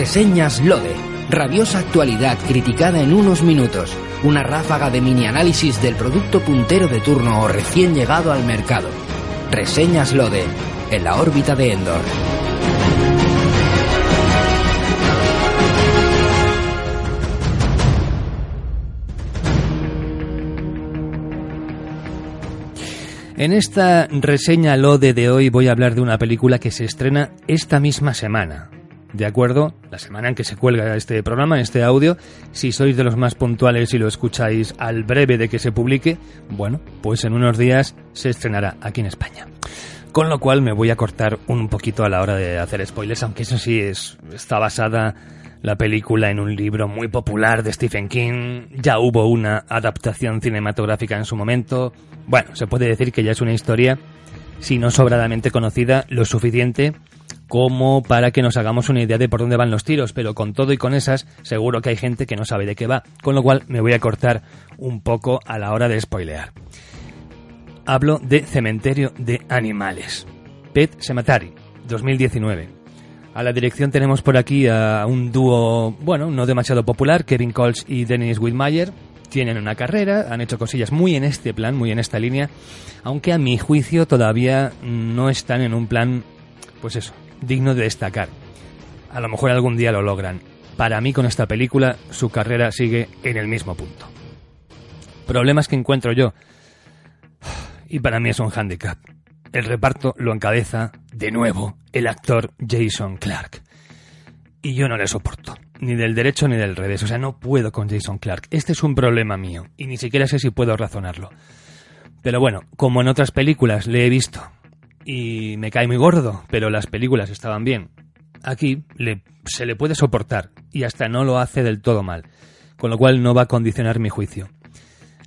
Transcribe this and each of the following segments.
Reseñas Lode. Rabiosa actualidad criticada en unos minutos. Una ráfaga de mini análisis del producto puntero de turno o recién llegado al mercado. Reseñas Lode. En la órbita de Endor. En esta reseña Lode de hoy voy a hablar de una película que se estrena esta misma semana. ¿De acuerdo? La semana en que se cuelga este programa, este audio, si sois de los más puntuales y lo escucháis al breve de que se publique, bueno, pues en unos días se estrenará aquí en España. Con lo cual me voy a cortar un poquito a la hora de hacer spoilers, aunque eso sí es, está basada la película en un libro muy popular de Stephen King, ya hubo una adaptación cinematográfica en su momento. Bueno, se puede decir que ya es una historia, si no sobradamente conocida, lo suficiente como para que nos hagamos una idea de por dónde van los tiros, pero con todo y con esas, seguro que hay gente que no sabe de qué va, con lo cual me voy a cortar un poco a la hora de spoilear. Hablo de Cementerio de Animales, Pet Cemetery, 2019. A la dirección tenemos por aquí a un dúo, bueno, no demasiado popular, Kevin Coles y Dennis Whitmire. Tienen una carrera, han hecho cosillas muy en este plan, muy en esta línea, aunque a mi juicio todavía no están en un plan, pues eso, digno de destacar. A lo mejor algún día lo logran. Para mí con esta película su carrera sigue en el mismo punto. Problemas que encuentro yo. Y para mí es un handicap. El reparto lo encabeza, de nuevo, el actor Jason Clark. Y yo no le soporto, ni del derecho ni del revés. O sea, no puedo con Jason Clark. Este es un problema mío, y ni siquiera sé si puedo razonarlo. Pero bueno, como en otras películas le he visto y me cae muy gordo, pero las películas estaban bien. Aquí le, se le puede soportar y hasta no lo hace del todo mal, con lo cual no va a condicionar mi juicio.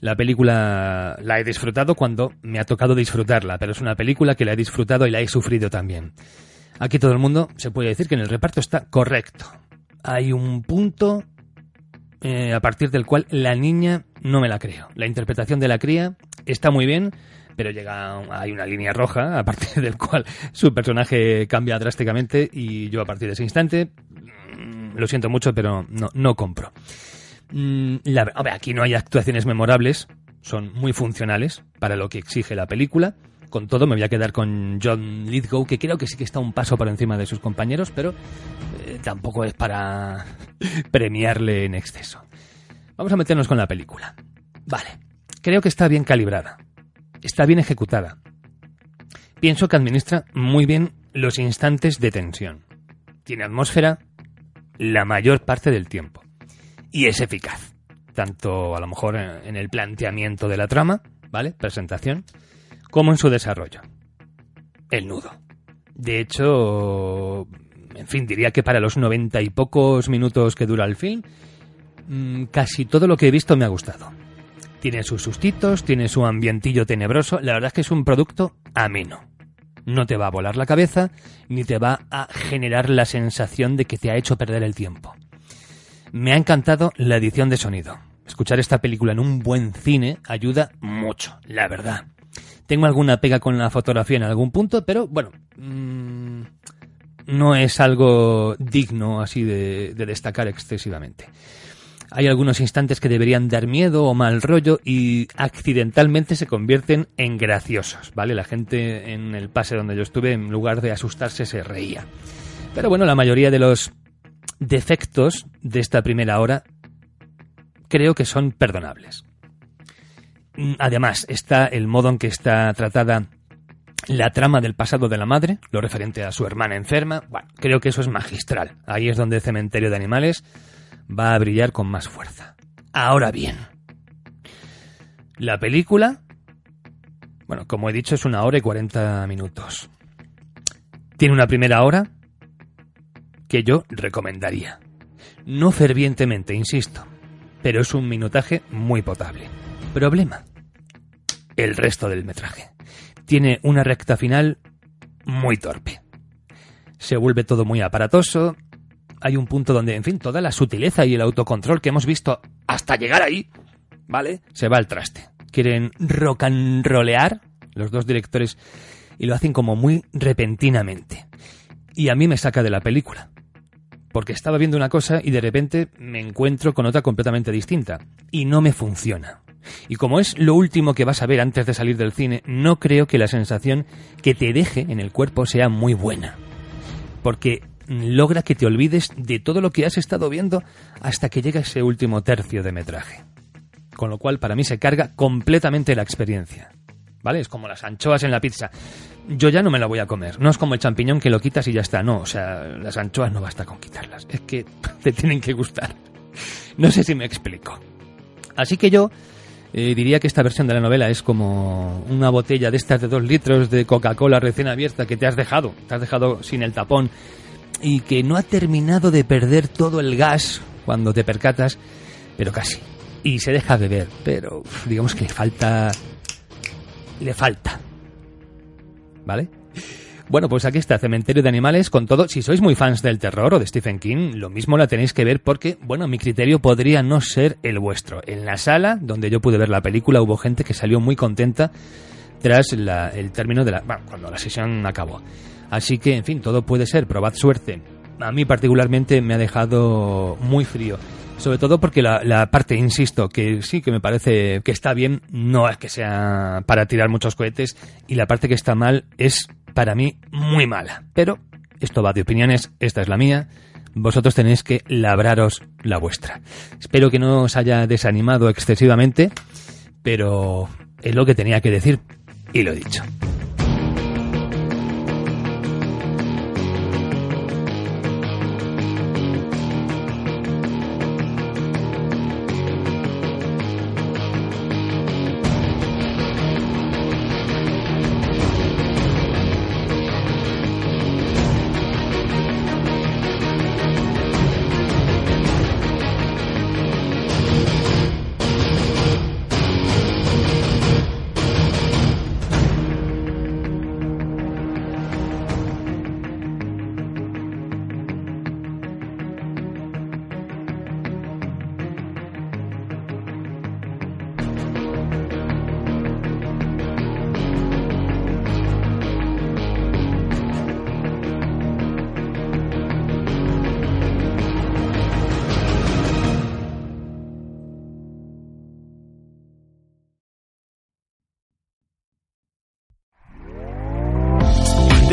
La película la he disfrutado cuando me ha tocado disfrutarla, pero es una película que la he disfrutado y la he sufrido también. Aquí todo el mundo se puede decir que en el reparto está correcto. Hay un punto eh, a partir del cual la niña no me la creo. La interpretación de la cría está muy bien, pero llega hay una línea roja a partir del cual su personaje cambia drásticamente y yo a partir de ese instante mm, lo siento mucho, pero no, no compro. Mm, aquí no hay actuaciones memorables, son muy funcionales para lo que exige la película. Con todo, me voy a quedar con John Lithgow, que creo que sí que está un paso por encima de sus compañeros, pero eh, tampoco es para premiarle en exceso. Vamos a meternos con la película. Vale, creo que está bien calibrada, está bien ejecutada. Pienso que administra muy bien los instantes de tensión. Tiene atmósfera la mayor parte del tiempo y es eficaz. Tanto a lo mejor en el planteamiento de la trama, ¿vale? Presentación, como en su desarrollo. El nudo. De hecho, en fin, diría que para los noventa y pocos minutos que dura el film, mm, casi todo lo que he visto me ha gustado. Tiene sus sustitos, tiene su ambientillo tenebroso, la verdad es que es un producto ameno. No te va a volar la cabeza, ni te va a generar la sensación de que te ha hecho perder el tiempo. Me ha encantado la edición de sonido. Escuchar esta película en un buen cine ayuda mucho, la verdad. Tengo alguna pega con la fotografía en algún punto, pero bueno, mmm, no es algo digno así de destacar excesivamente. Hay algunos instantes que deberían dar miedo o mal rollo y accidentalmente se convierten en graciosos, ¿vale? La gente en el pase donde yo estuve, en lugar de asustarse, se reía. Pero bueno, la mayoría de los defectos de esta primera hora creo que son perdonables. Mm, además, está el modo en que está tratada la trama del pasado de la madre, lo referente a su hermana enferma. Bueno, creo que eso es magistral. Ahí es donde el cementerio de animales va a brillar con más fuerza. Ahora bien, la película, bueno, como he dicho, es una hora y cuarenta minutos. Tiene una primera hora que yo recomendaría. No fervientemente, insisto, pero es un minutaje muy potable. Problema. El resto del metraje. Tiene una recta final muy torpe. Se vuelve todo muy aparatoso. Hay un punto donde, en fin, toda la sutileza y el autocontrol que hemos visto hasta llegar ahí, ¿vale? Se va al traste. Quieren rock and rollear los dos directores y lo hacen como muy repentinamente. Y a mí me saca de la película. Porque estaba viendo una cosa y de repente me encuentro con otra completamente distinta. Y no me funciona. Y como es lo último que vas a ver antes de salir del cine, no creo que la sensación que te deje en el cuerpo sea muy buena. Porque logra que te olvides de todo lo que has estado viendo hasta que llega ese último tercio de metraje. Con lo cual para mí se carga completamente la experiencia. ¿Vale? Es como las anchoas en la pizza. Yo ya no me la voy a comer. No es como el champiñón que lo quitas y ya está. No, o sea, las anchoas no basta con quitarlas. Es que te tienen que gustar. No sé si me explico. Así que yo eh, diría que esta versión de la novela es como una botella de estas de dos litros de Coca-Cola recién abierta que te has dejado, te has dejado sin el tapón y que no ha terminado de perder todo el gas cuando te percatas, pero casi. Y se deja beber, pero digamos que le falta le falta. ¿Vale? Bueno, pues aquí está Cementerio de Animales con todo. Si sois muy fans del terror o de Stephen King, lo mismo la tenéis que ver porque, bueno, mi criterio podría no ser el vuestro. En la sala donde yo pude ver la película hubo gente que salió muy contenta tras el término de la... Bueno, cuando la sesión acabó. Así que, en fin, todo puede ser. Probad suerte. A mí particularmente me ha dejado muy frío. Sobre todo porque la, parte, insisto, que sí que me parece que está bien, no es que sea para tirar muchos cohetes, y la parte que está mal es, para mí, muy mala. Pero esto va de opiniones, esta es la mía, vosotros tenéis que labraros la vuestra. Espero que no os haya desanimado excesivamente, pero es lo que tenía que decir, y lo he dicho.